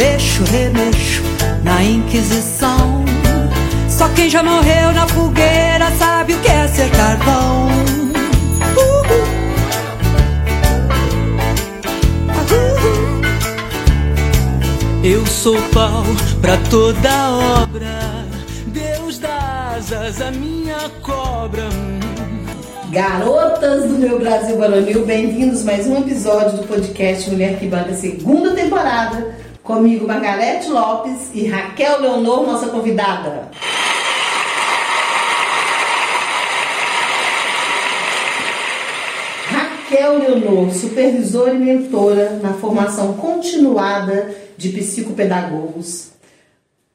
mexo, remexo na Inquisição. Só quem já morreu na fogueira sabe o que é ser carvão. Eu sou pau pra toda obra. Deus dá asas à minha cobra. Garotas do meu Brasil Baronil, bem-vindos mais um episódio do podcast Mulher que Banca, segunda temporada. Comigo, Margarete Lopes e Raquel Leonor, nossa convidada. Raquel Leonor, supervisora e mentora na formação continuada de psicopedagogos,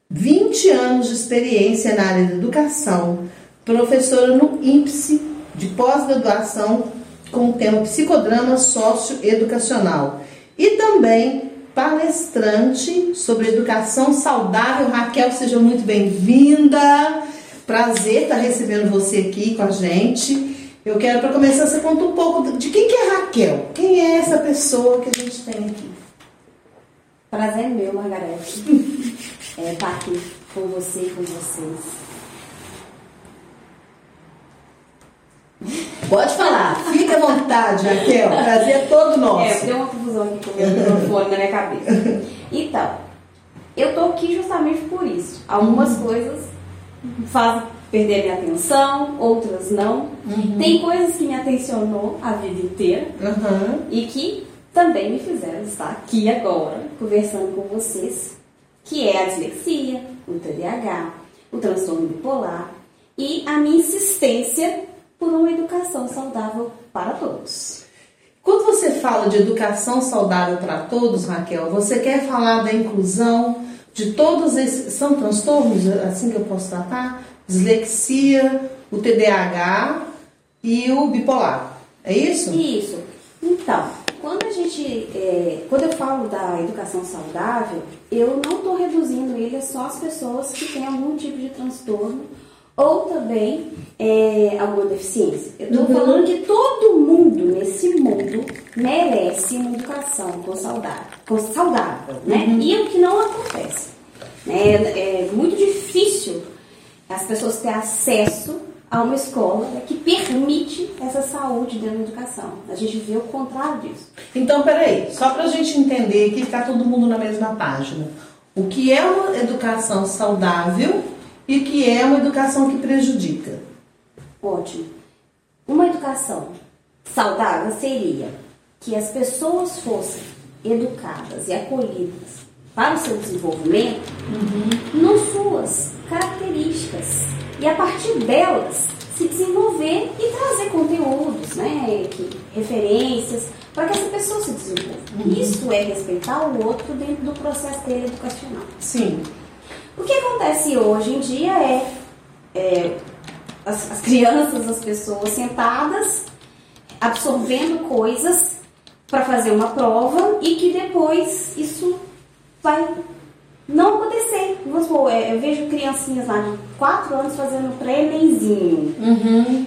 20 anos de experiência na área da educação, professora no INPSE de pós-graduação com o tema psicodrama socioeducacional e também palestrante sobre educação saudável. Raquel, seja muito bem-vinda. Prazer estar recebendo você aqui com a gente. Eu quero, para começar, você conta um pouco de quem que é Raquel. Quem é essa pessoa que a gente tem aqui? Prazer meu, Margarete, é, estar aqui com você e com vocês. Pode falar, fique à vontade, Raquel. Prazer é todo nosso. É, deu uma confusão aqui com o microfone na minha cabeça. Então, eu tô aqui justamente por isso. Algumas Uhum. coisas fazem perder a minha atenção, outras não. Uhum. Tem coisas que me atencionou a vida inteira Aham. e que também me fizeram estar aqui agora conversando com vocês, que é a dislexia, o TDAH, o transtorno bipolar e a minha insistência por uma educação saudável para todos. Quando você fala de educação saudável para todos, Raquel, você quer falar da inclusão de todos esses. São transtornos, assim que eu posso tratar? Dislexia, o TDAH e o bipolar. É isso? Isso. Então, quando a gente, é, quando eu falo da educação saudável, eu não estou reduzindo ele a só as pessoas que têm algum tipo de transtorno ou também é, alguma deficiência. Eu estou Uhum. falando que todo mundo nesse mundo merece uma educação com saudável, com saudável, né? E o que não acontece, né? É muito difícil as pessoas terem acesso a uma escola que permite essa saúde dentro da educação. A gente vê o contrário disso. Então, peraí, só para a gente entender que está todo mundo na mesma página. O que é uma educação saudável e que é uma educação que prejudica? Ótimo. Uma educação saudável seria que as pessoas fossem educadas e acolhidas para o seu desenvolvimento nas suas características e a partir delas se desenvolver e trazer conteúdos, né, que, referências para que essa pessoa se desenvolva. Isso é respeitar o outro dentro do processo dele educacional. Sim. O que acontece hoje em dia é, é, as, as crianças, as pessoas sentadas, absorvendo coisas para fazer uma prova e que depois isso vai não acontecer. Vamos supor, é, eu vejo criancinhas lá de 4 anos fazendo pré-enemzinho.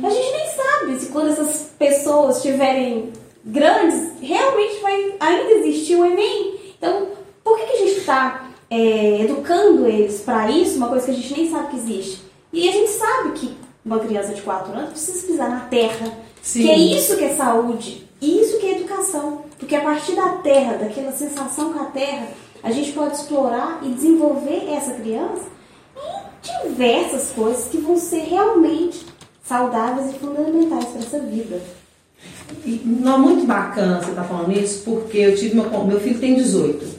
A gente nem sabe se quando essas pessoas estiverem grandes, realmente vai ainda existir o Enem. Então, por que, que a gente está educando eles para isso, uma coisa que a gente nem sabe que existe? E a gente sabe que uma criança de 4 anos precisa pisar na terra. Sim. Que é isso que é saúde, isso que é educação. Porque a partir da terra, daquela sensação com a terra, a gente pode explorar e desenvolver essa criança em diversas coisas que vão ser realmente saudáveis e fundamentais para essa vida. E não é muito bacana você estar falando isso, porque eu tive con- meu filho tem 18.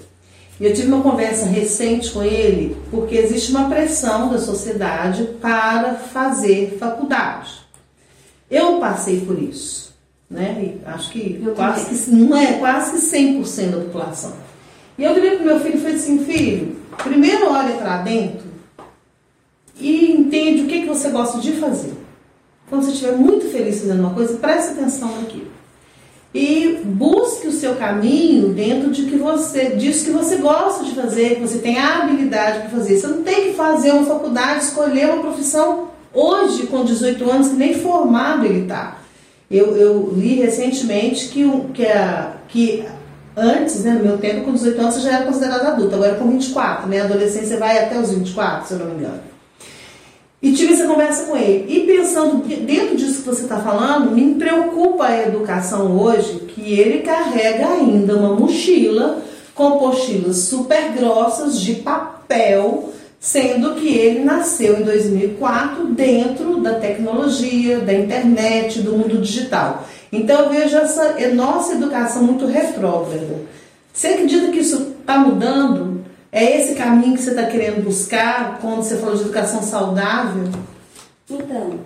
E eu tive uma conversa recente com ele, porque existe uma pressão da sociedade para fazer faculdade. Eu passei por isso, né? E acho que Eu quase também. que não é quase que 100% da população. E eu virei pro meu filho e falei assim, filho, primeiro olha para dentro e entende o que, que você gosta de fazer. Quando você estiver muito feliz fazendo uma coisa, preste atenção naquilo. E busque o seu caminho dentro de que você, disso que você gosta de fazer, que você tem a habilidade para fazer. Você não tem que fazer uma faculdade, escolher uma profissão hoje, com 18 anos, que nem formado ele está. Eu, eu li recentemente que, que, a, que Antes, né, no meu tempo, com 18 anos, você já era considerado adulto. Agora com 24, né? A adolescência vai até os 24, se eu não me engano. E tive essa conversa com ele. E pensando dentro disso que você está falando, me preocupa a educação hoje, que ele carrega ainda uma mochila com pochilas super grossas de papel, sendo que ele nasceu em 2004 dentro da tecnologia, da internet, do mundo digital. Então eu vejo essa nossa educação muito retrógrada. Você acredita que isso está mudando? É esse caminho que você está querendo buscar quando você falou de educação saudável? Então,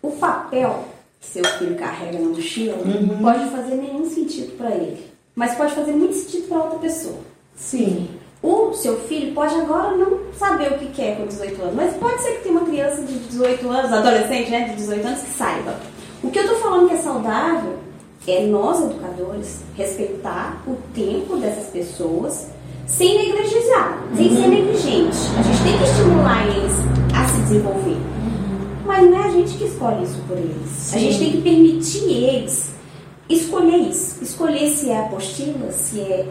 o papel que seu filho carrega na mochila uhum. pode fazer nenhum sentido para ele, mas pode fazer muito sentido para outra pessoa. Sim. O seu filho pode agora não saber o que quer com 18 anos, mas pode ser que tenha uma criança de 18 anos, adolescente né, de 18 anos, que saiba. O que eu estou falando que é saudável é nós, educadores, respeitar o tempo dessas pessoas sem negligenciar, uhum. sem ser uhum. negligente. A gente tem que estimular eles a se desenvolver. Uhum. Mas não é a gente que escolhe isso por eles. Sim. A gente tem que permitir eles escolher isso. Escolher se é apostila, se é.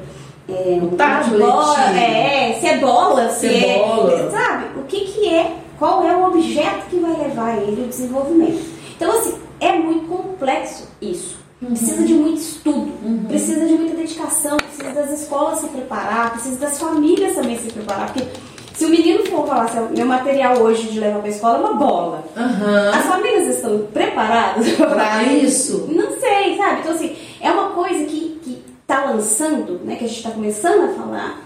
é o tablet. Bola, é, se é bola, se, se é. Bola. Sabe? O que, que é, qual é o objeto que vai levar ele ao desenvolvimento. Então, assim, é muito complexo isso. Uhum. Precisa de muito estudo, uhum. precisa de muita dedicação, precisa das escolas se preparar, precisa das famílias também se preparar. Porque se o menino for falar assim, meu material hoje de levar para a escola é uma bola, uhum. as famílias estão preparadas para isso? Não sei, sabe? Então, assim, é uma coisa que está lançando, né, que a gente está começando a falar,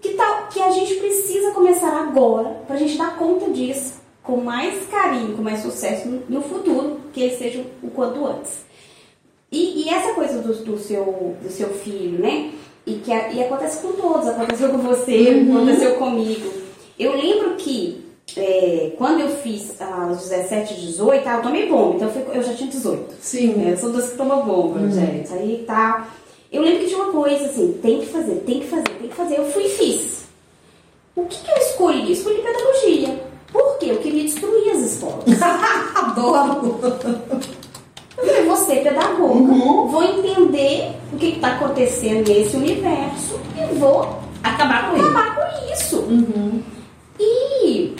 que, tá, que a gente precisa começar agora para a gente dar conta disso com mais carinho, com mais sucesso no, no futuro, que ele seja o quanto antes. E, e essa coisa do, do, seu, do seu filho, né? E que e acontece com todos, aconteceu com você, uhum. aconteceu comigo. Eu lembro que é, quando eu fiz aos 17, 18, ah, eu tomei bomba, então eu, eu já tinha 18. Sim. É, eu sou das que tomam bomba, uhum. gente. Aí tá. Eu lembro que tinha uma coisa assim, tem que fazer, tem que fazer, tem que fazer. Eu fui e fiz. O que, que eu escolhi? Eu escolhi pedagogia. Por quê? Eu queria destruir as escolas. Adoro! Eu falei, você pedagoga, uhum. vou entender o que está acontecendo nesse universo e vou acabar com, acabar com isso. Uhum. E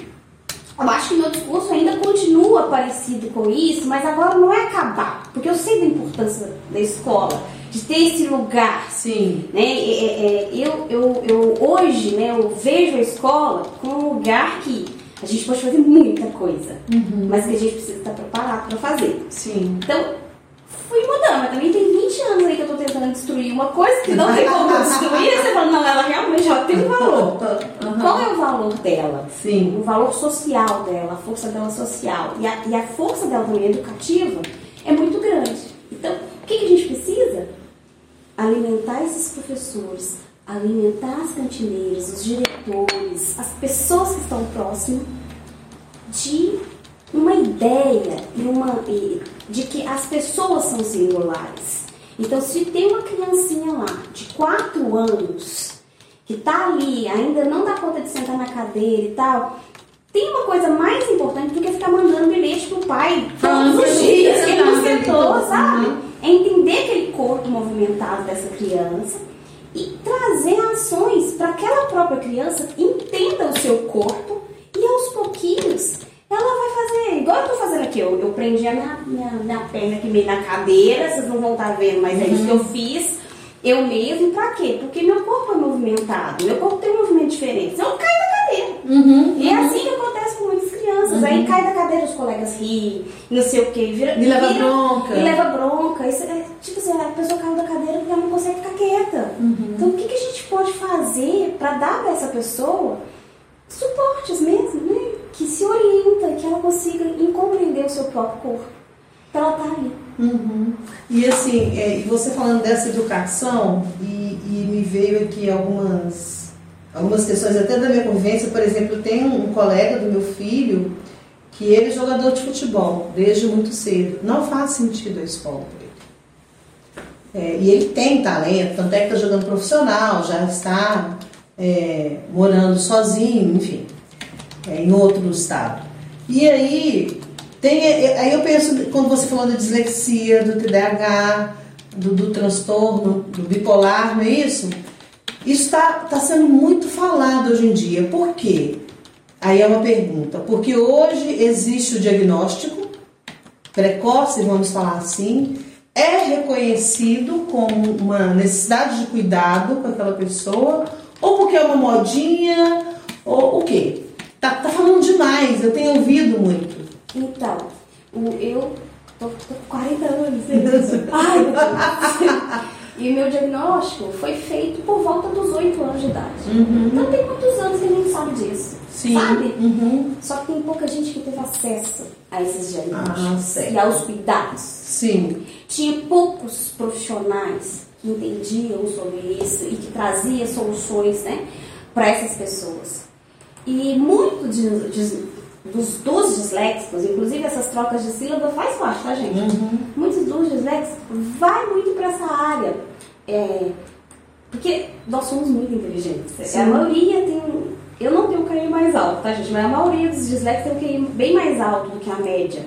eu acho que meu discurso ainda continua parecido com isso, mas agora não é acabar, porque eu sei da importância da escola, de ter esse lugar. Sim. Né? É, é, eu, eu, eu, hoje né, eu vejo a escola como um lugar que a gente pode fazer muita coisa, uhum. mas que a gente precisa estar preparado para fazer. Sim. Então, fui mudando, mas também tem 20 anos aí que eu tô tentando destruir uma coisa que não tem como destruir, você fala, não, ela realmente já tem valor. Uhum. Qual é o valor dela? Sim. O valor social dela, a força dela social. E a, e a força dela também educativa é muito grande. Então, o que, que a gente precisa? Alimentar esses professores, alimentar as cantineiras, os diretores, as pessoas que estão próximas de uma ideia e uma de que as pessoas são singulares. Então, se tem uma criancinha lá de 4 anos que está ali, ainda não dá conta de sentar na cadeira e tal, tem uma coisa mais importante do que ficar mandando bilhete pro pai todos os dias que ele não sentou, sabe? É entender aquele corpo movimentado dessa criança e trazer ações para aquela própria criança entenda o seu corpo e aos pouquinhos ela vai fazer, igual eu tô fazendo aqui, eu, eu prendi a minha, minha, minha perna aqui meio na cadeira, vocês não vão estar tá vendo, mas é isso que eu uhum. fiz, eu mesmo, pra quê? Porque meu corpo é movimentado, meu corpo tem um movimento diferente, senão eu caio da cadeira. Uhum, e é assim que muitas crianças, uhum. aí cai da cadeira, os colegas riem, não sei o que, vira... E leva bronca. E leva bronca, isso é, tipo assim, a pessoa caiu da cadeira porque ela não consegue ficar quieta. Uhum. Então o que, que a gente pode fazer para dar para essa pessoa suportes mesmo, né? Que se orienta, que ela consiga compreender o seu próprio corpo. Para ela estar tá ali. Uhum. E assim, é, você falando dessa educação, e, e, me veio aqui algumas, algumas questões até da minha convivência, por exemplo, tenho um colega do meu filho que ele é jogador de futebol desde muito cedo. Não faz sentido a escola para ele. É, e ele tem talento, tanto é que está jogando profissional, já está é, morando sozinho, enfim, é, em outro estado. E aí, tem, é, aí eu penso, quando você falou da dislexia, do TDAH, do, do transtorno, do bipolar, não é isso? Isso está tá sendo muito falado hoje em dia. Por quê? Aí é uma pergunta. Porque hoje existe o diagnóstico precoce, vamos falar assim, é reconhecido como uma necessidade de cuidado com aquela pessoa, ou porque é uma modinha, ou o quê? Tá, tá falando demais, eu tenho ouvido muito. Então, eu tô, tô com 40 anos. Ai. E o meu diagnóstico foi feito por volta dos 8 anos de idade. Uhum. Então tem muitos anos que a gente sabe disso. Sim. Sabe? Uhum. Só que tem pouca gente que teve acesso a esses Ah, diagnósticos certo. e aos cuidados. Sim. Tinha poucos profissionais que entendiam sobre isso e que traziam soluções né, para essas pessoas. E muito de- de- dos, dos disléxicos, inclusive essas trocas de sílaba faz parte, tá gente? Muitos dos disléxicos vai muito para essa área. É, porque nós somos muito inteligentes. Sim. A maioria tem. Eu não tenho um QI mais alto, tá, gente? Mas a maioria dos disléxicos tem um QI bem mais alto do que a média.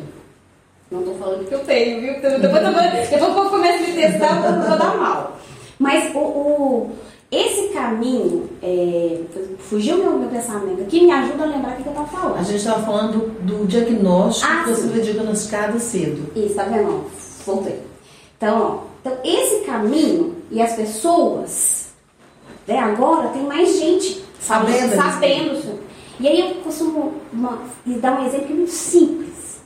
Não tô falando que eu tenho, viu? Depois, depois, depois o começa a me testar, eu vou dar mal. Mas o, o- esse caminho, é, fugiu meu, meu pensamento aqui, me ajuda a lembrar o que que eu tava A falando. gente estava falando do, do diagnóstico Ah, que você foi diagnosticado cedo. Isso, tá vendo? Voltei. Então, ó, então, esse caminho e as pessoas, né, agora tem mais gente Sabendo sabendo isso. E aí eu costumo uma- dar um exemplo muito simples.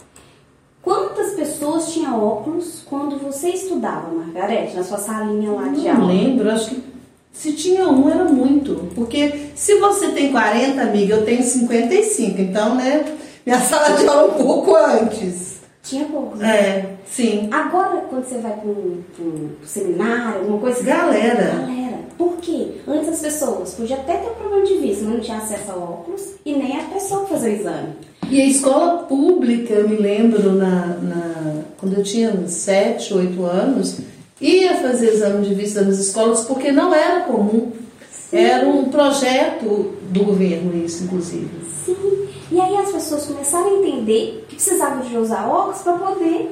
Quantas pessoas tinham óculos quando você estudava, Margarete, na sua salinha lá de Não aula? lembro, acho que se tinha um era muito. Porque se você tem 40, amiga, eu tenho 55. Então, né, minha sala de aula um pouco antes. Tinha poucos. né? É, sim. Agora, quando você vai um seminário, alguma coisa... Galera. Galera. Por quê? Antes as pessoas podiam até ter problema de vista, mas não tinha acesso a óculos e nem a pessoa fazia o exame. E a escola pública, eu me lembro, na, na- quando eu tinha uns 7, 8 anos, ia fazer exame de vista nas escolas porque não era comum. Era um projeto do governo isso, inclusive. Sim. E aí as pessoas começaram a entender que precisavam de usar óculos para poder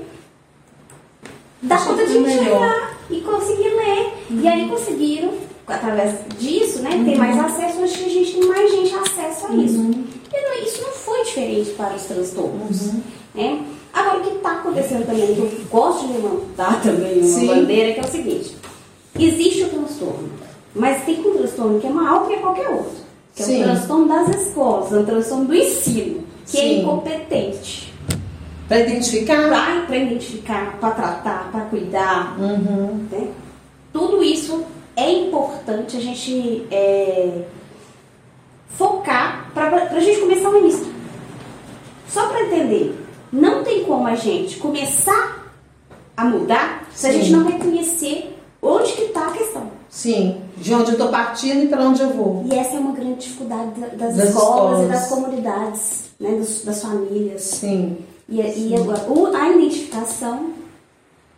dar conta de enxergar e conseguir ler. E aí conseguiram, através disso, né, ter mais acesso. Hoje a gente tem mais gente acesso a isso. E não- isso não foi diferente para os transtornos. né? O que está acontecendo também, que eu gosto de levantar também uma Sim. bandeira, que é o seguinte: existe o transtorno, mas tem um transtorno que é maior que qualquer outro. Que é Sim. o transtorno das escolas, é o transtorno do ensino, que é Sim. incompetente. Para identificar. Para identificar, para tratar, para cuidar, Uhum. né? Tudo isso é importante a gente é, focar para a gente começar o início. Só para entender, não tem como a gente começar a mudar se a Sim. gente não reconhecer onde que está a questão. Sim, de onde eu estou partindo e para onde eu vou. E essa é uma grande dificuldade da- das, Das escolas, e escolas. das comunidades, né, dos- das famílias. Sim. E, e agora, a identificação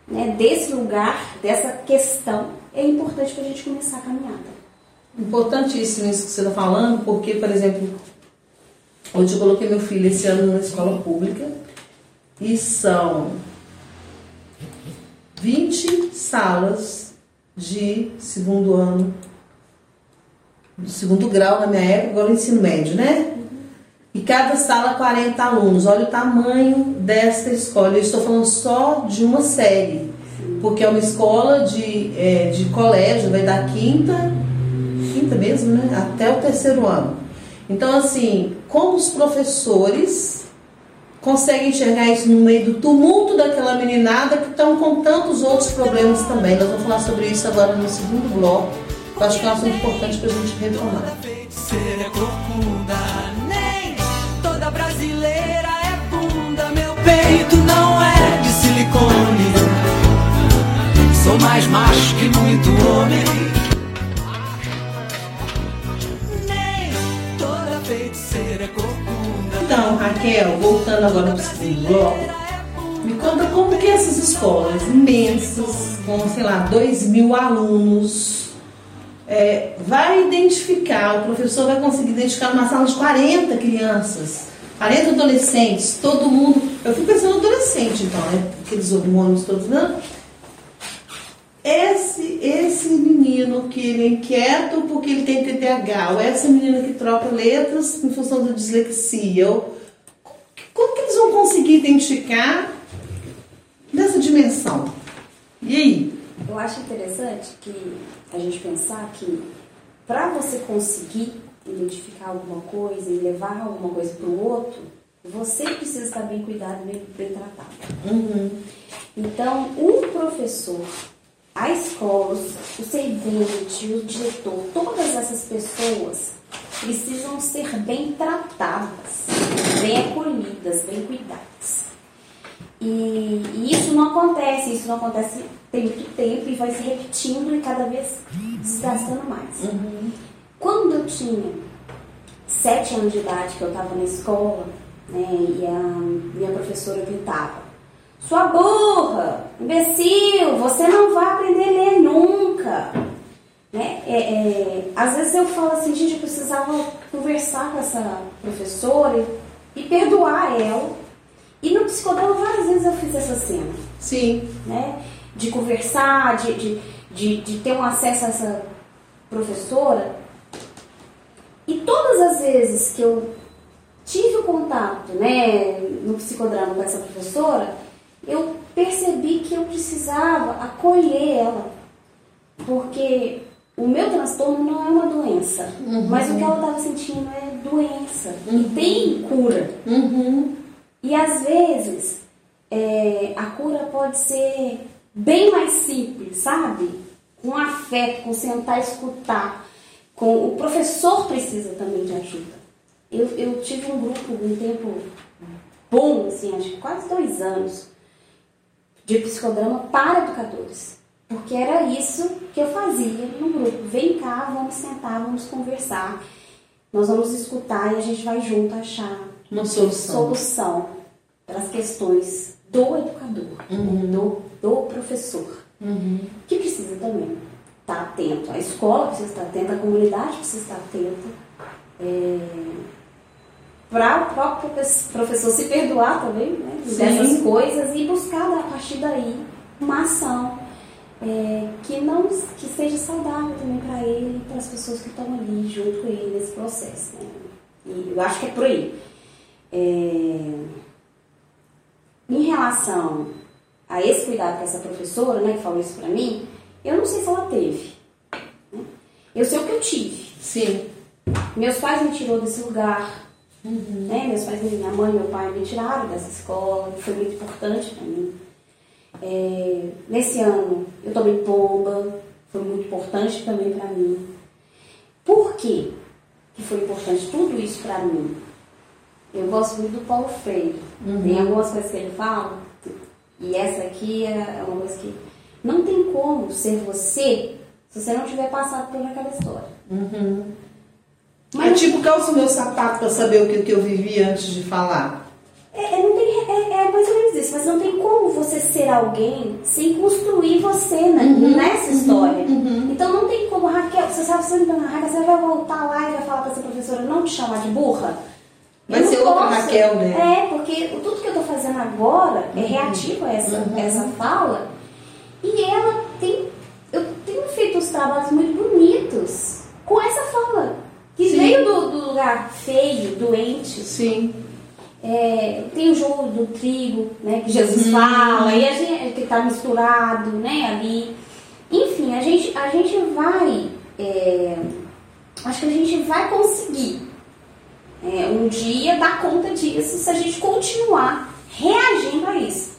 né, desse lugar, dessa questão, é importante para a gente começar a caminhada. Importantíssimo isso que você está falando, porque, por exemplo, hoje eu coloquei meu filho esse ano na escola pública e são 20 salas de segundo ano, do segundo grau na minha época, agora o ensino médio, né? E cada sala 40 alunos. Olha o tamanho desta escola. Eu estou falando só de uma série, porque é uma escola de, é, de colégio, vai da quinta quinta mesmo, né? Até o terceiro ano. Então, assim, como os professores conseguem enxergar isso no meio do tumulto daquela meninada que estão com tantos outros problemas também. Nós vamos falar sobre isso agora no segundo bloco. Eu acho que é um assunto importante para a gente retomar. É toda brasileira é bunda. Meu peito não é de silicone. Sou mais macho que muito homem. Raquel, voltando agora para o segundo bloco, me conta como que essas escolas imensas, com, sei lá, 2 mil alunos, é, vai identificar, o professor vai conseguir identificar numa sala de 40 crianças, 40 adolescentes, todo mundo. Eu fico pensando adolescente, então, né? Aqueles hormônios todos, não? É esse, esse menino que ele é inquieto porque ele tem TDAH, ou essa menina que troca letras em função da dislexia, ou, como que eles vão conseguir identificar nessa dimensão? E aí? Eu acho interessante que a gente pensar que para você conseguir identificar alguma coisa e levar alguma coisa para o outro, você precisa estar bem cuidado, bem, bem tratado. Uhum. Então, um professor, a escola, o servente, o diretor, todas essas pessoas precisam ser bem tratadas, bem acolhidas, bem cuidadas. E, e, isso não acontece, isso não acontece tem muito tempo e vai se repetindo e cada vez desgastando mais. Uhum. Quando eu tinha sete anos de idade, que eu estava na escola, né, e a minha professora gritava, sua burra, imbecil, você não vai aprender a ler nunca. Né? É, é, às vezes eu falo assim, gente, eu precisava conversar com essa professora e, e perdoar ela. E no psicodrama várias vezes eu fiz essa cena. Sim. Né? De conversar, de, de, de, de ter um acesso a essa professora. E todas as vezes que eu tive o contato né, no psicodrama com essa professora, eu percebi que eu precisava acolher ela. Porque o meu transtorno não é uma doença, Uhum. mas o que ela estava sentindo é doença. Uhum. E tem cura. Uhum. E às vezes é, a cura pode ser bem mais simples, sabe? Com afeto, com sentar e escutar. Com, o professor precisa também de ajuda. Eu, eu tive um grupo um tempo bom, assim, acho que quase dois anos, de psicodrama para educadores. Porque era isso que eu fazia no grupo. Vem cá, vamos sentar, vamos conversar. Nós vamos escutar e a gente vai junto achar Uma solução. solução para as questões do educador, do, do professor, Uhum. que precisa também estar atento. A escola precisa estar atenta, a comunidade precisa estar atenta. para o próprio professor se perdoar também né, dessas coisas e buscar a partir daí uma ação é, que não que seja saudável também para ele e para as pessoas que estão ali junto com ele nesse processo. Né? E eu acho que é por aí. É, em relação a esse cuidado com essa professora, né, que falou isso para mim, eu não sei se ela teve. né? Eu sei o que eu tive. Sim. Meus pais me tirou desse lugar. Né? Meus pais, minha mãe e meu pai me tiraram dessa escola, que foi muito importante para mim. É, nesse ano eu tomei pomba, foi muito importante também para mim. Por quê que foi importante tudo isso para mim? Eu gosto muito do Paulo Freire. Tem algumas coisas que ele fala, e essa aqui é uma coisa que não tem como ser você se você não tiver passado por aquela história. é tipo, calça o meu sapato para saber o que, que eu vivi antes de falar. É, é, não tem, é, mais ou menos isso, mas não tem como você ser alguém sem construir você né, nessa história. Então não tem como, Raquel, você sabe, você, não- Raquel, você vai voltar lá e vai falar pra essa professora não te chamar de burra? Vai ser outra Raquel, né? É, porque tudo que eu tô fazendo agora é reativo a essa, a essa fala. E ela tem. Eu tenho feito uns trabalhos muito bonitos com essa fala. Que Sim. veio do, do lugar feio, doente, Sim. É, tem o jogo do trigo, né, que Jesus fala, e a gente que está misturado, né, ali. Enfim, a gente, a gente vai, é, acho que a gente vai conseguir é, um dia dar conta disso se a gente continuar reagindo a isso.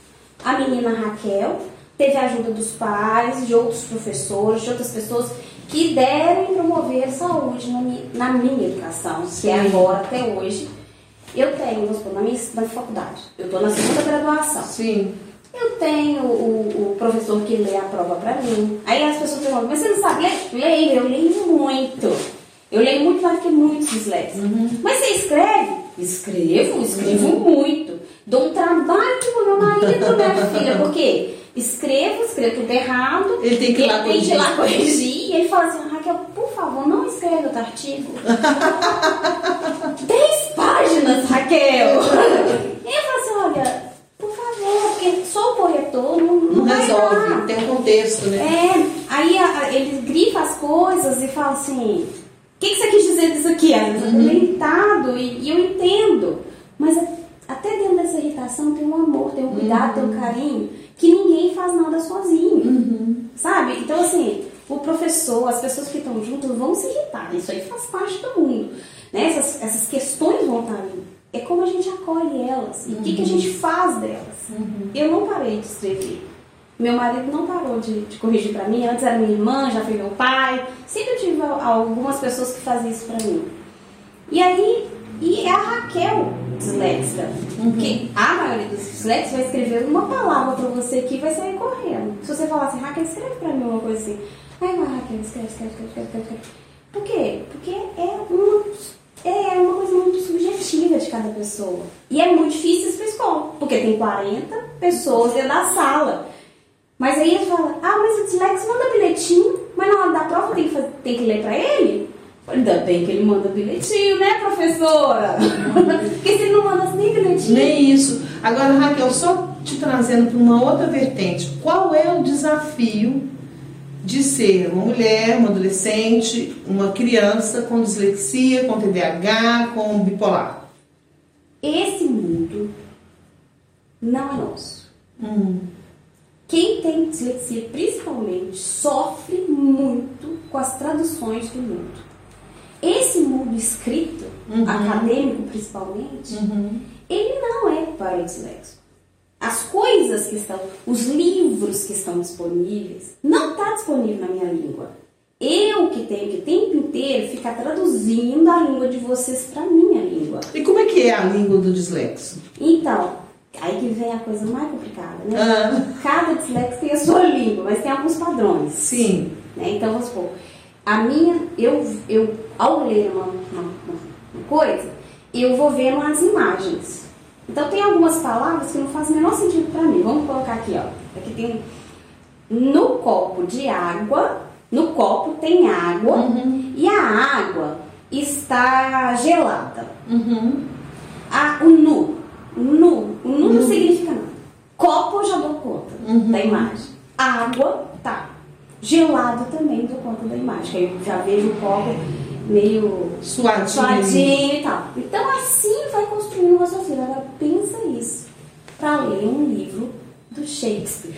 A menina Raquel teve a ajuda dos pais, de outros professores, de outras pessoas que deram promoveram saúde na minha, na minha educação, que é Sim. agora até hoje. Eu tenho, vamos supor, na minha na faculdade, eu estou na segunda graduação. Sim. Eu tenho o, o professor que lê a prova pra mim. Aí as pessoas perguntam, mas você não sabe ler? Leio, eu leio muito. Eu leio muito mais que muitos disléxicos. Mas você escreve? Escrevo, escrevo muito. Dou um trabalho pro meu marido, minha filha, porque escrevo, escrevo tudo errado. Ele tem que ir lá ele tem que ir lá corrigir. corrigir. E ele fala assim, Raquel, por favor, não escreva outro artigo. Dez páginas, Raquel. E eu falo assim, olha, por favor, porque o corretor não, não, Não resolve. dar. Tem um contexto, né? É, assim, o que, que você quis dizer disso aqui? É meio irritado e, e eu entendo. Mas a- até dentro dessa irritação tem um amor, tem um cuidado, tem um carinho, que ninguém faz nada sozinho. Sabe? Então, assim, o professor, as pessoas que estão juntas vão se irritar. Isso aí faz parte do mundo. Né? Essas, essas questões vão estar ali. É como a gente acolhe elas. E o que, que a gente faz delas. Eu não parei de escrever. Meu marido não parou de, de corrigir pra mim. Antes era minha irmã, já foi meu pai. Sempre tive al- algumas pessoas que faziam isso pra mim. E aí, e é a Raquel disléxica. Porque a maioria dos disléxicos vai escrever uma palavra pra você aqui e vai sair correndo. Se você falar assim, Raquel, escreve pra mim uma coisa assim. Aí vai, Raquel, escreve, escreve, escreve, escreve, escreve. Por quê? Porque é uma, é uma coisa muito subjetiva de cada pessoa. E é muito difícil isso pra escola. Porque tem 40 pessoas dentro da sala. Mas aí ele fala, ah, mas o disléxico manda bilhetinho, mas na hora da prova tem que, fazer- tem que ler pra ele? Ainda bem que ele manda bilhetinho, né, professora? Porque se ele não mandasse nem bilhetinho. Nem isso. Agora, Raquel, só te trazendo para uma outra vertente. Qual é o desafio de ser uma mulher, uma adolescente, uma criança com dislexia, com TDAH, com bipolar? Esse mundo não é nosso. Hum, Quem tem dislexia, principalmente, sofre muito com as traduções do mundo. Esse mundo escrito, Uhum. acadêmico principalmente, uhum. ele não é para o disléxico. As coisas que estão, os livros que estão disponíveis, não está disponível na minha língua. Eu que tenho que o tempo inteiro ficar traduzindo a língua de vocês para minha língua. E como é que é a língua do dislexo? Então, aí que vem a coisa mais complicada, né? Ah, Cada disléxico tem a sua língua, mas tem alguns padrões. sim. né? Então, vamos supor, a minha, eu, eu ao ler uma, uma, uma coisa, eu vou vendo as imagens. Então, tem algumas palavras que não fazem o menor sentido para mim. Vamos colocar aqui, ó. Aqui tem no copo de água, no copo tem água e a água está gelada. Uhum. Ah, o nu. O nu. O nu não significa nada. Copo eu já dou conta Uhum. da imagem. Água, tá. Gelado também dou conta da imagem. aí eu já vejo o copo meio Suadinho. suadinho e tal. Então assim vai construindo um raciocínio. Agora pensa isso. Pra ler um livro do Shakespeare.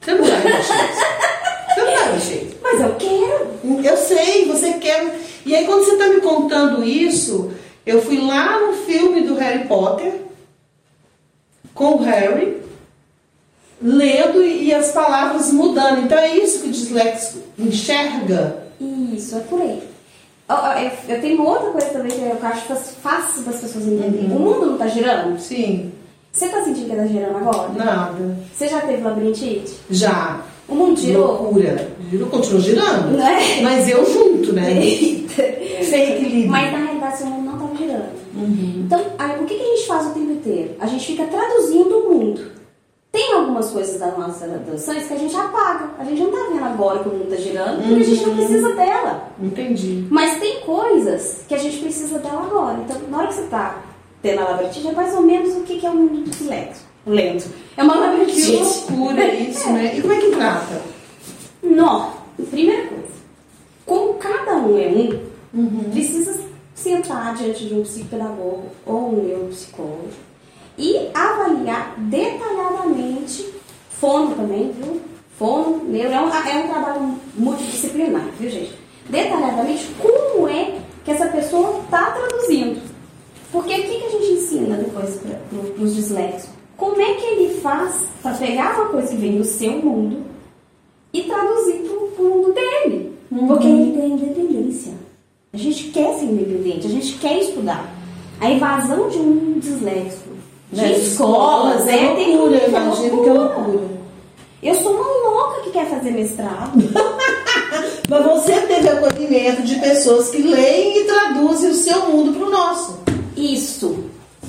Você não vai mexer. Você não vai mexer. Mas eu quero. Eu sei, você quer. E aí, quando você está me contando isso, eu fui lá no filme do Harry Potter, com o Harry, lendo e, as palavras mudando. Então, é isso que o disléxico enxerga. Isso, é por aí. Ó, ó, Eu, eu tenho outra coisa também que eu acho fácil- fácil das pessoas entenderem. O mundo não tá girando? Sim, Você tá sentindo que tá girando agora? nada. Você já teve labirintite? Já. O mundo girou? Loucura. Girou, continua girando. Não é? Mas eu junto, né? Eita. Sem equilíbrio. Mas na realidade seu mundo não tava girando. Uhum. Então, aí, o que, que a gente faz o tempo inteiro? A gente fica traduzindo o mundo. Tem algumas coisas das nossas traduções que a gente apaga. A gente não tá vendo agora que o mundo tá girando, porque a gente não precisa dela. Entendi. Mas tem coisas que a gente precisa dela agora. Então, na hora que você tá tendo a labirintite, é mais ou menos o que que é o mundo do silêncio. Lento. É uma Que labirintite. loucura isso, né? E como é que trata? Nó. Primeira coisa. Como cada um é um, precisa sentar diante de um psicopedagogo ou um neuropsicólogo e avaliar detalhadamente, fono também, viu? Fono, neuro, é um, é um trabalho multidisciplinar, viu gente? Detalhadamente como é que essa pessoa está traduzindo. Porque o que, que a gente ensina depois para os disléxicos? Como é que ele faz para pegar uma coisa que vem do seu mundo e traduzir para o mundo dele? Porque ele tem independência. A gente quer ser independente, a gente quer estudar. A invasão de um disléxico de escolas é é loucura, eu terrível, imagino que é loucura. Eu sou uma louca que quer fazer mestrado. Mas você teve acolhimento de pessoas que leem e traduzem o seu mundo para o nosso. Isso,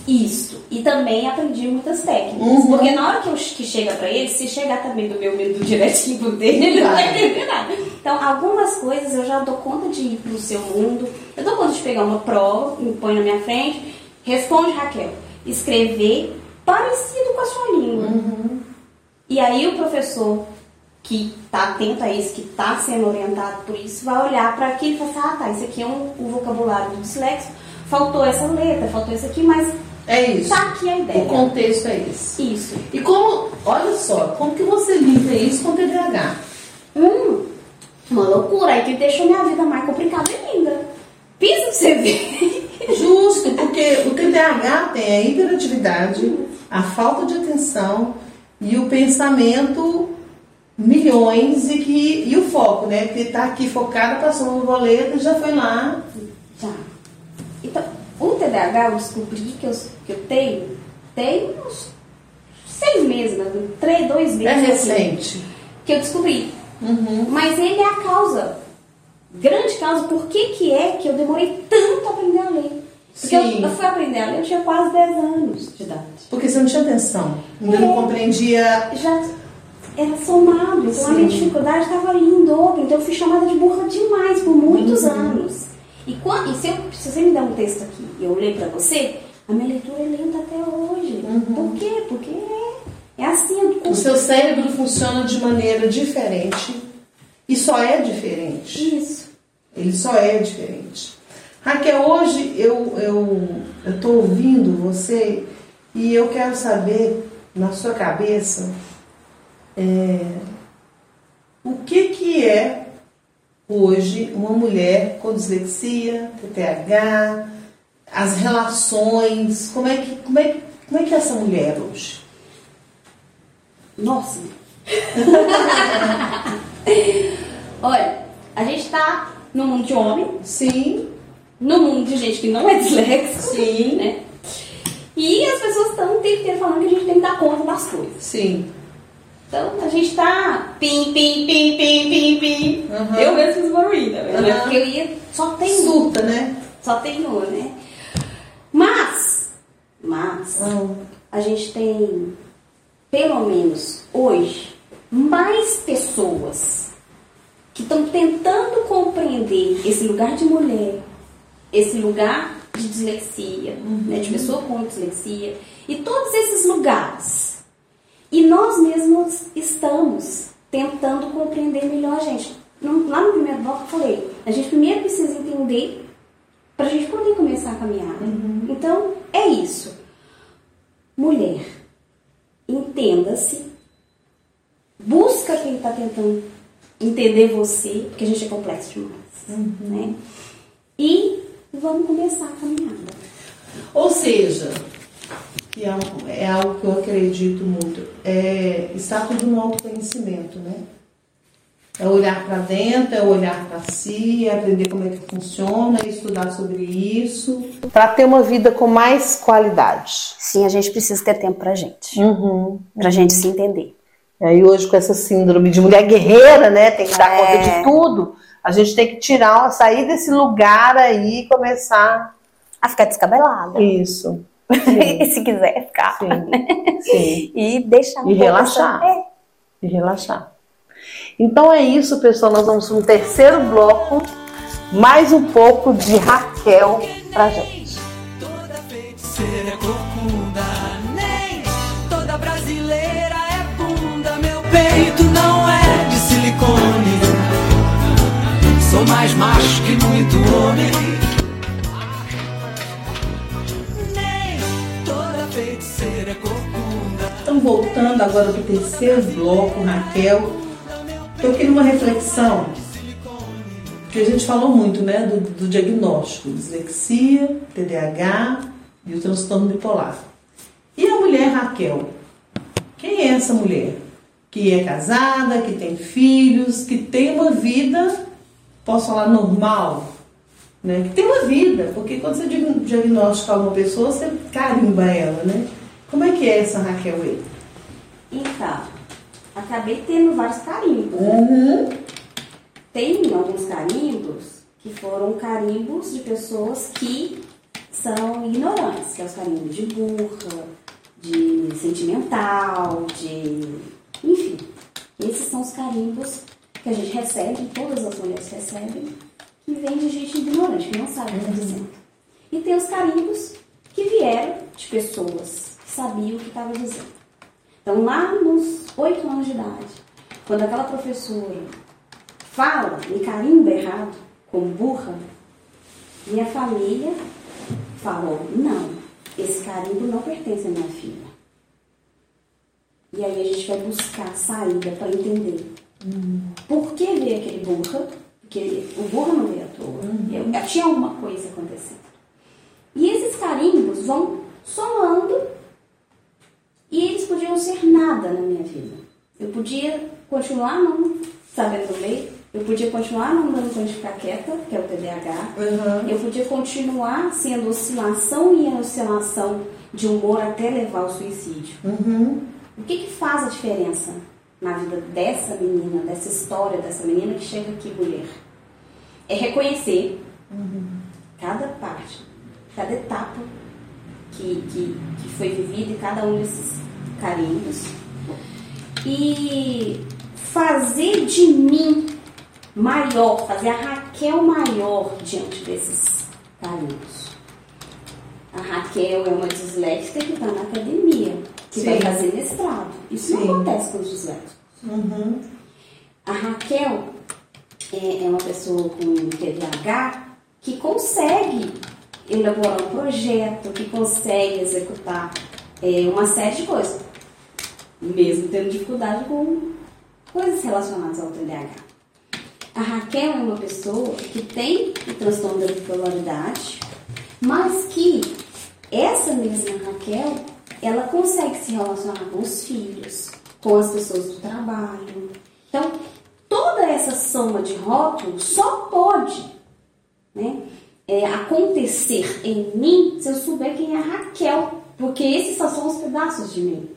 isso. E também aprendi muitas técnicas. Uhum. Porque na hora que, eu, que chega pra ele, se chegar também do meu medo direitinho dele, ele não vai entender nada. Então, algumas coisas eu já dou conta de ir pro seu mundo. Eu dou conta de pegar uma prova, me põe na minha frente, responde Raquel. Escrever parecido com a sua língua. E aí o professor que está atento a isso, que está sendo orientado por isso, vai olhar para aquilo e falar, assim, ah, tá, isso aqui é um, um vocabulário do dislexo, faltou essa letra, faltou isso aqui, mas É isso. tá aqui a ideia. O contexto é esse. Isso. E como, olha só, como que você linka isso com TDAH? Hum, uma loucura. Aí que deixou minha vida mais complicada ainda. Pensa pra você ver. Justo, porque o TDAH tem a hiperatividade, a falta de atenção e o pensamento milhões e que e o foco, né? Que tá aqui focado, passou no boleto e já foi lá. Já. Então, o TDAH eu descobri que eu, que eu tenho, tem uns seis meses, né? três, dois meses. É assim, recente. Que eu descobri. Uhum. Mas ele é a causa. Grande causa. Por que, que é que eu demorei tanto a aprender a ler? Porque eu, Sim. eu fui aprender a ler, eu tinha quase 10 anos de idade. Porque você não tinha atenção, ainda É. não compreendia. Já era somado, então a minha Sim. dificuldade estava ali em dobro. Então eu fui chamada de burra demais por muitos Uhum. anos. E, quando, e se, eu- se você me der um texto aqui e eu ler pra você, a minha leitura é lenta até hoje. Por quê? Porque é, é assim. Eu, Uhum. O seu cérebro funciona de maneira diferente e só é diferente. Isso. Ele só é diferente. Raquel, hoje eu eu estou ouvindo você e eu quero saber na sua cabeça é, o que que é hoje uma mulher com dislexia, TTH, as relações, como é que como é como é que é essa mulher hoje? Nossa. Olha, a gente tá no mundo de homem, Sim, no mundo de gente que não é disléxico, Sim. né? E as pessoas estão o tempo inteiro falando que a gente tem que dar conta das coisas. sim. Então a gente tá pim, pim, pim, pim, pim, pim. Uhum. Eu mesmo fiz barulho, né? Uhum. Porque eu ia, só tem um, Surta, né? só tem um, né? Mas, mas, Ah, a gente tem, pelo menos hoje, mais pessoas que estão tentando compreender esse lugar de mulher, esse lugar de dislexia, né, de pessoa com dislexia, e todos esses lugares. E nós mesmos estamos tentando compreender melhor a gente. No- Lá no primeiro bloco eu falei, a gente primeiro precisa entender para a gente poder começar a caminhar. Então, é isso. Mulher, entenda-se, busca quem está tentando entender você, porque a gente é complexo demais, né? E vamos começar a caminhada. Ou seja, que é, é algo que eu acredito muito, é, está tudo no autoconhecimento, né? É olhar para dentro, é olhar para si, é aprender como é que funciona, é estudar sobre isso. Para ter uma vida com mais qualidade. Sim, a gente precisa ter tempo pra gente, Uhum. pra gente se entender. E aí hoje com essa síndrome de mulher guerreira, né? Tem que dar É. conta de tudo. A gente tem que tirar, sair desse lugar aí e começar A ficar descabelada. isso. E se quiser ficar. Sim. Sim. E deixar um E relaxar. essa- É. e relaxar. Então é isso, pessoal. Nós vamos no terceiro bloco, mais um pouco de Raquel pra gente. Toda feiticeira é corcunda, nem toda brasileira é bunda. Meu peito não é de silicone. Sou mais macho que muito homem. Voltando agora para o terceiro bloco, Raquel, eu queria uma reflexão, que a gente falou muito, né, do, do diagnóstico, dislexia, TDAH e o transtorno bipolar. E a mulher Raquel? Quem é essa mulher? Que é casada, que tem filhos, que tem uma vida, posso falar normal, né? Que tem uma vida, porque quando você diag- diagnostica uma pessoa, você carimba ela, né? Como é que é essa Raquel aí? Então, acabei tendo vários carimbos. né? Uhum. Tem alguns carimbos que foram carimbos de pessoas que são ignorantes, que é os carimbos de burra, de sentimental, de. Enfim. Esses são os carimbos que a gente recebe, todas as mulheres recebem, que vem de gente ignorante, que não sabe o que está dizendo. E tem os carimbos que vieram de pessoas que sabiam o que estava dizendo. Então, lá nos oito anos de idade, quando aquela professora fala, me carimba errado, como burra, minha família falou, não, esse carimbo não pertence à minha filha. E aí a gente vai buscar saída para entender. Uhum. Por que veio aquele burra? Porque o burra não veio à toa. Uhum. Eu, tinha alguma coisa acontecendo. E esses carimbos vão somando e eles podiam ser nada na minha vida. Eu podia continuar não sabendo ler, eu podia continuar não dando conta de ficar quieta, que é o TDAH. Uhum. Eu podia continuar sendo oscilação e oscilação de humor até levar ao suicídio. Uhum. O que, que faz a diferença na vida dessa menina, dessa história dessa menina que chega aqui mulher? É reconhecer uhum. cada parte, cada etapa que, que, que foi vivida e cada um desses carinhos. E fazer de mim maior, fazer a Raquel maior diante desses carinhos. A Raquel é uma disléxica que está na academia, que Sim. vai fazer mestrado. Isso Sim. não acontece com os disléxicos. Uhum. A Raquel é, é uma pessoa com TDAH que consegue elaborar um projeto, que consegue executar é, uma série de coisas, mesmo tendo dificuldade com coisas relacionadas ao TDAH. A Raquel é uma pessoa que tem o transtorno da bipolaridade, mas que essa mesma Raquel, ela consegue se relacionar com os filhos, com as pessoas do trabalho. Então, toda essa soma de rótulos só pode né, é, acontecer em mim se eu souber quem é a Raquel, porque esses só são os pedaços de mim.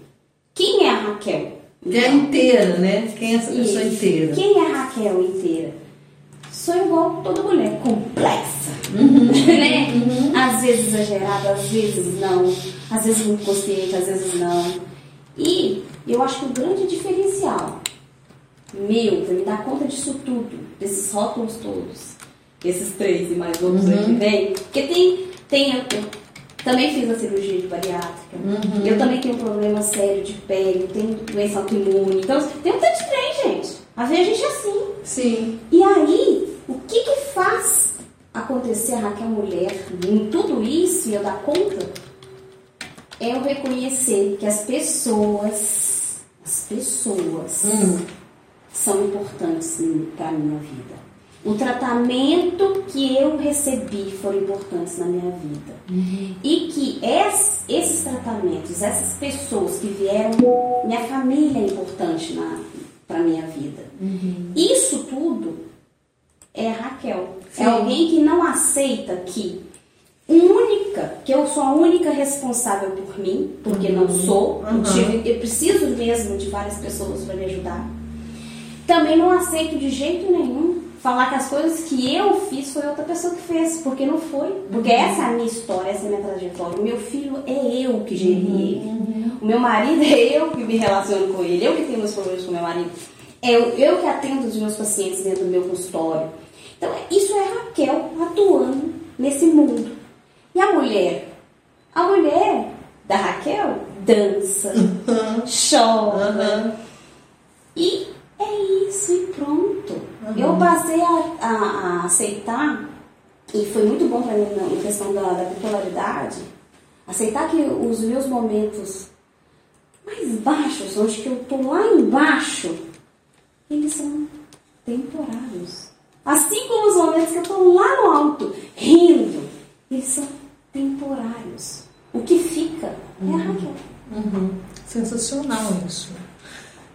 Quem é a Raquel? Então, é inteira, né? Quem é essa pessoa inteira? Quem é a Raquel inteira? Sou igual toda mulher, complexa, uhum, né? Uhum. Às vezes exagerada, às vezes não, às vezes muito consciente, às vezes não. E eu acho que o grande diferencial meu, para me dar conta disso tudo, desses rótulos todos, esses três e mais outros uhum. que vem, porque tem, tem eu também fiz a cirurgia de bariátrica, uhum. eu também tenho um problema sério de pele, tenho doença autoimune, então tem um tanto de trem, gente. Às vezes a gente é assim. Sim. E aí, o que que faz acontecer a Raquel mulher em tudo isso e eu dar conta? É eu reconhecer que as pessoas, as pessoas, hum. são importantes para a minha vida. O tratamento que eu recebi foram importantes na minha vida. Uhum. E que es, esses tratamentos, essas pessoas que vieram, minha família é importante para a minha vida. Uhum. Isso tudo é Raquel. É Sim. É alguém que não aceita que única, que eu sou a única responsável por mim, porque uhum. não sou, uhum. eu, eu preciso mesmo de várias pessoas para me ajudar. Também não aceito de jeito nenhum falar que as coisas que eu fiz foi outra pessoa que fez, porque não foi. Porque uhum. essa é a minha história, essa é a minha trajetória. O meu filho é eu que geri uhum. ele. Uhum. O meu marido é eu que me relaciono com ele, eu que tenho meus problemas com o meu marido. É eu, eu que atendo os meus pacientes dentro do meu consultório. Então, isso é Raquel atuando nesse mundo. E a mulher? A mulher da Raquel dança, uhum. chora. Uhum. E é isso e pronto. Uhum. Eu passei a, a, a, aceitar, e foi muito bom para mim na questão da, da bipolaridade, aceitar que os meus momentos mais baixos, onde que eu tô lá embaixo, eles são temporários. Assim como os momentos que eu tô lá no alto, rindo, eles são temporários. O que fica uhum. é a Raquel. Uhum. Sensacional isso.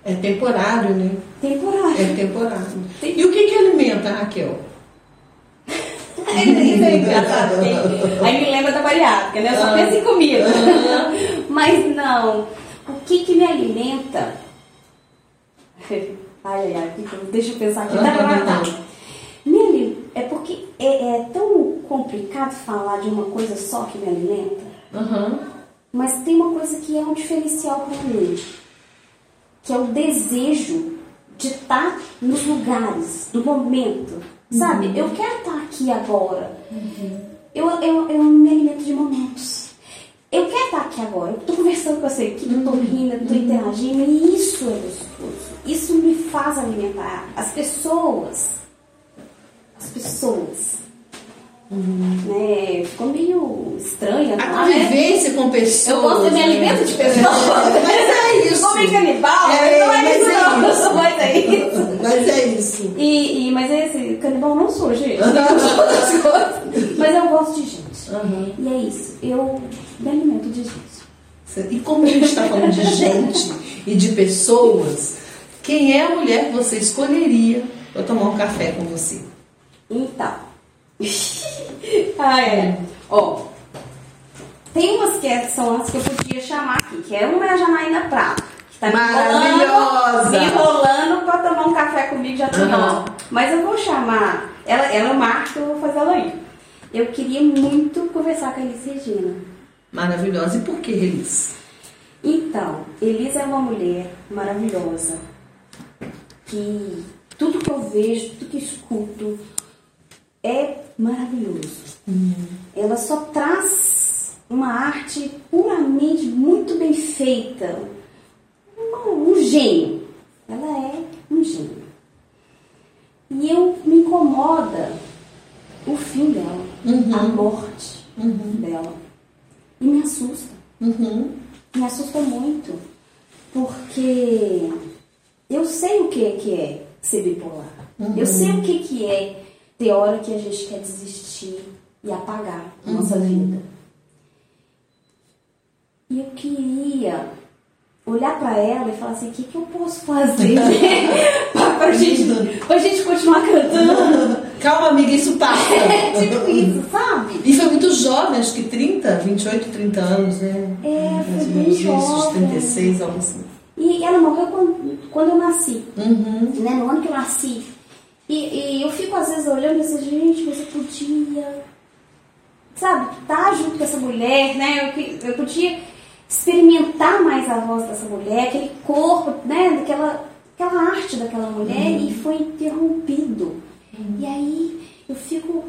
É temporário, né? Temporário. É temporário. Tem... E o que, que alimenta, Raquel? é engraçado. Aí me lembra da bariátrica, né? Eu só ah. penso em comida. Mas não. O que, que me alimenta? Ai, ai, ai. Deixa eu pensar aqui. Pra matar. Me é porque é, é, tão complicado falar de uma coisa só que me alimenta. Uhum. Mas tem uma coisa que é um diferencial para mim que é o desejo de estar nos lugares, do momento. Sabe? Uhum. Eu quero estar aqui agora. Uhum. Eu, eu, eu me alimento de momentos. eu quero estar aqui agora, eu tô conversando com você aqui, eu tô rindo, eu tô interagindo, e isso é gostoso. Isso me faz alimentar as pessoas. As pessoas. Né? Ficou meio estranha, A tá, né? convivência com pessoas. Eu gosto de me né? alimento de pessoas. Mas é isso. Ficou meio canibal, É, não é mas isso é não, isso. mas é isso. Mas é isso. E, e, mas esse canibal não sou, gente. Eu. Mas eu gosto de gente. E é isso. Eu me alimento de gente. E como a gente está falando de gente e de pessoas, quem é a mulher que você escolheria para tomar um café com você? Então. ah, é. Ó. Tem umas que é- são as que eu podia chamar aqui, que é uma é a Janaína Prado. Que tá me Maravilhosa! enrolando, me enrolando pra tomar um café comigo já tô Aham. Mas eu vou chamar. Ela, ela marca, eu vou fazer ela ir. Eu queria muito conversar com a Elis Regina. Maravilhosa. E por que, Elis? Então, Elis é uma mulher maravilhosa. Que tudo que eu vejo, tudo que escuto é maravilhoso. Ela só traz uma arte puramente muito bem feita. Uma- um gênio. Ela é um gênio. E eu me incomoda o fim dela, a morte dela. E me assusta Uhum. me assustou muito, porque eu sei o que é, que é ser bipolar. Eu sei o que, que é ter hora que a gente quer desistir e apagar a nossa vida. E eu queria olhar pra ela e falar assim, o que, que eu posso fazer pra, gente, pra gente continuar cantando? Calma, amiga, isso passa. tipo isso, sabe? E foi muito jovem, acho que 30, 28, 30 anos, né? É, Mais foi ou bem jovem. 36, algo assim. E ela morreu quando, quando eu nasci. Uhum. né, no ano que eu nasci. E, e eu fico às vezes olhando e assim, gente, mas eu podia, sabe, estar junto com essa mulher, né? Eu, eu podia experimentar mais a voz dessa mulher, aquele corpo, né? Daquela, aquela arte daquela mulher e foi interrompido. E aí eu fico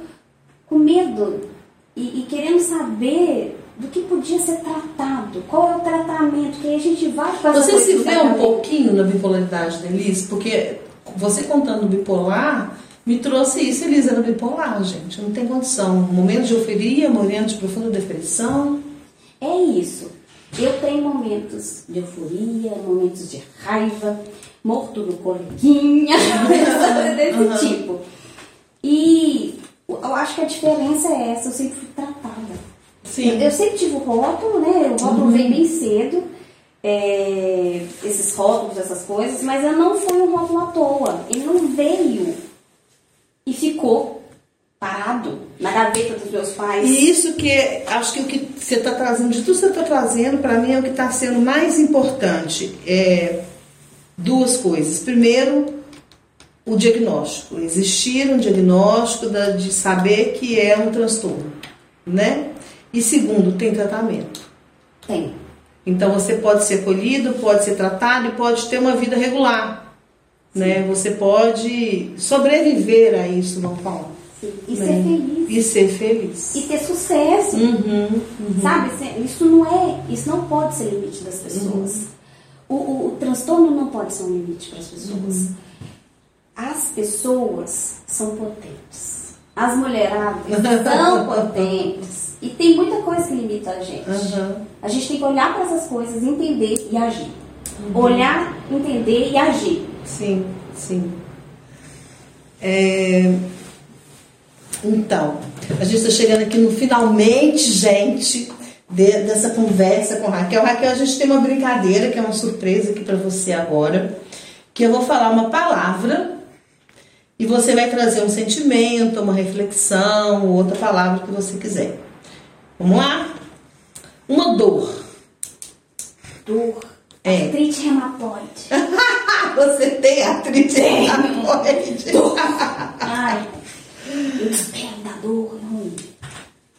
com medo e, e querendo saber do que podia ser tratado, qual é o tratamento, que aí a gente vai fazer Você se vê um pouquinho na bipolaridade da Elis? Porque você contando bipolar me trouxe isso. Elis era bipolar, gente. Não tem condição. Momento de euforia, momento de profunda depressão. É isso. Eu tenho momentos de euforia, momentos de raiva, morto no coleguinha, desse tipo. E eu acho que a diferença é essa, eu sempre fui tratada. Sim. Eu, eu sempre tive o rótulo, né? O rótulo veio bem cedo, é, esses rótulos, essas coisas, mas eu não fui um rótulo à toa. Ele não veio e ficou parado na gaveta dos meus pais. E isso que é- acho que o que você está trazendo, de tudo que você está trazendo, para mim é o que está sendo mais importante. É duas coisas. Primeiro, o diagnóstico. Existir um diagnóstico da- de saber que é um transtorno, né? E segundo, tem tratamento. Tem. Então você pode ser acolhido, pode ser tratado e pode ter uma vida regular, né? Você pode sobreviver a isso, vamos falar. Sim. E né? ser feliz. E ser feliz. E ter sucesso. Uhum. Sabe? Isso- não é, isso não pode ser limite das pessoas. O, o- o transtorno não pode ser um limite para as pessoas. As pessoas são potentes. As mulheradas são potentes. E tem muita coisa que limita a gente. Aham. A gente tem que olhar para essas coisas, entender e agir. Olhar, entender e agir. Sim, sim. É, Então, a gente está chegando aqui no finalmente, gente, de- dessa conversa com Raquel. Raquel, a gente tem uma brincadeira que é uma surpresa aqui para você agora, que eu vou falar uma palavra e você vai trazer um sentimento, uma reflexão, ou outra palavra que você quiser. Vamos lá? Uma dor. Dor. É. Artrite reumatoide. Você tem artrite reumatoide. Ai, eu espero da dor, ruim.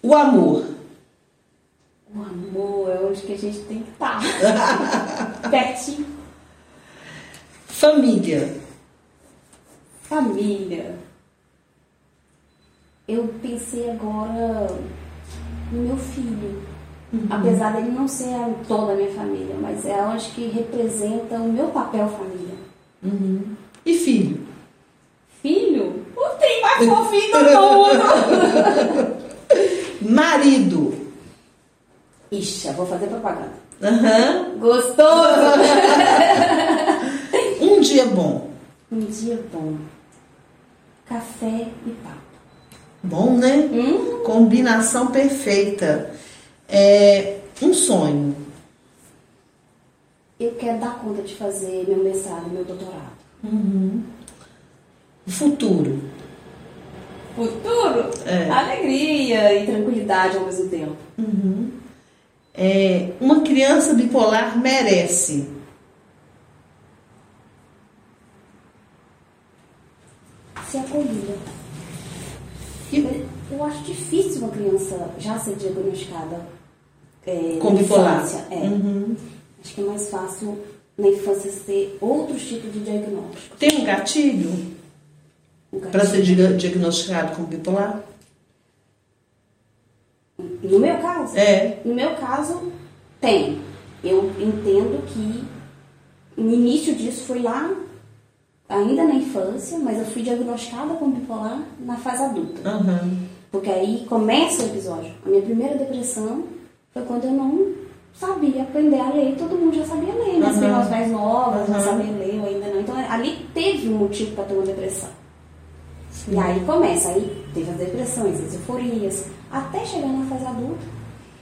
O amor. O amor é onde que a gente tem que estar. Pertinho. Família. Família. Eu pensei agora no meu filho. Uhum. Apesar dele não ser toda a minha família, mas é onde que representa o meu papel família. Uhum. E filho? Filho? O tem mais fofinho do mundo! Marido? Ixi, vou fazer propaganda. Uhum. Gostoso! um dia bom? Um dia bom. Café e papo. Bom, né? Hum? Combinação perfeita. É, um sonho. Eu quero dar conta de fazer meu mestrado, meu doutorado. Uhum. Futuro. Futuro? É. Alegria e tranquilidade ao mesmo tempo. Uhum. É, uma criança bipolar merece. Ser acolhida. Eu acho difícil uma criança já ser diagnosticada é, Com bipolar. É. Uhum. Acho que é mais fácil na infância ter outros tipos de diagnóstico. Tem um gatilho Um para ser diagnosticado com bipolar? No meu caso? É. No meu caso, tem. Eu entendo que o início disso foi lá, ainda na infância, mas eu fui diagnosticada com bipolar na fase adulta. Uhum. Porque aí começa o episódio. A minha primeira depressão foi quando eu não sabia aprender a ler. Todo mundo já sabia ler, minhas Uhum. irmãs mais novas Uhum. sabiam ler, eu ainda não. Então ali teve um motivo para ter uma depressão. E aí começa, aí teve as depressões, as euforias, até chegar na fase adulta,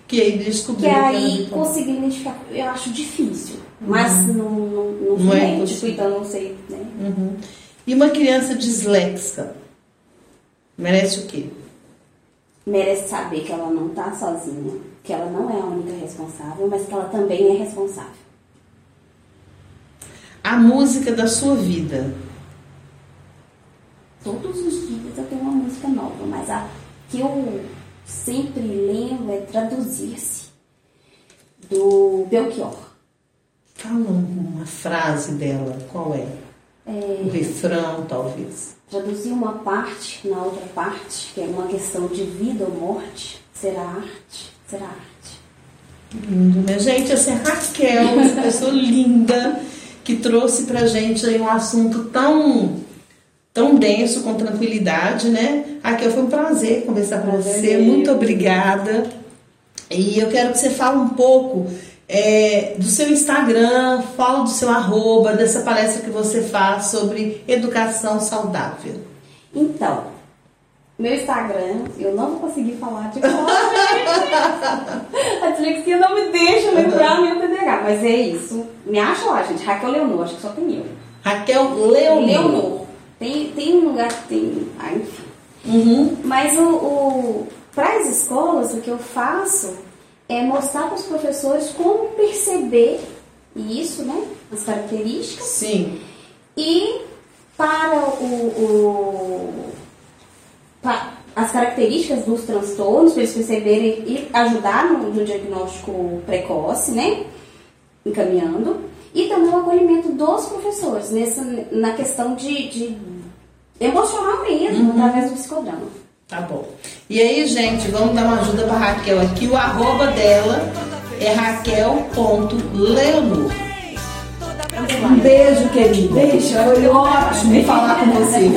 Que aí descobriu. que aí bipolar. conseguir identificar. Eu acho difícil, mas não, não, não Uhum. Não é médico, então não sei, né? Uhum. E uma criança disléxica merece o quê? Merece saber que ela não está sozinha, que ela não é a única responsável, mas que ela também é responsável. A música da sua vida. Todos os dias eu tenho uma música nova, mas a que eu sempre lembro é Traduzir-se, do Belchior. Fala uma frase dela. Qual é? É, O refrão, talvez. traduzir uma parte na outra parte, que é uma questão de vida ou morte, será arte, será arte. Lindo, né? Gente, essa é Raquel, essa pessoa linda, que trouxe pra gente aí um assunto tão, tão denso, com tranquilidade, né? Raquel, foi um prazer conversar com Prazer você. meu. Muito obrigada. E eu quero que você fale um pouco é, do seu Instagram, fala do seu arroba, dessa palestra que você faz sobre educação saudável. Então, meu Instagram, eu não vou conseguir falar de. A dislexia não me deixa lembrar meu TDAH, mas é isso. Me acha lá, gente. Raquel Leonor, acho que só tem eu. Raquel Leonor. Leonor. Tem, tem um lugar que tem. Ah, enfim. Uhum. Mas o, o para as escolas, o que eu faço é mostrar para os professores como perceber isso, né? As características. Sim. E para o, o- pa- as características dos transtornos, para eles perceberem e ajudar no, no diagnóstico precoce, né? Encaminhando. E também o acolhimento dos professores, nessa, na questão de, de emocional mesmo, através do psicodrama. Tá bom. E aí, gente, vamos dar uma ajuda para Raquel aqui. O arroba dela é raquel.leonor. Um beijo, querido. Beijo, foi ótimo falar com você.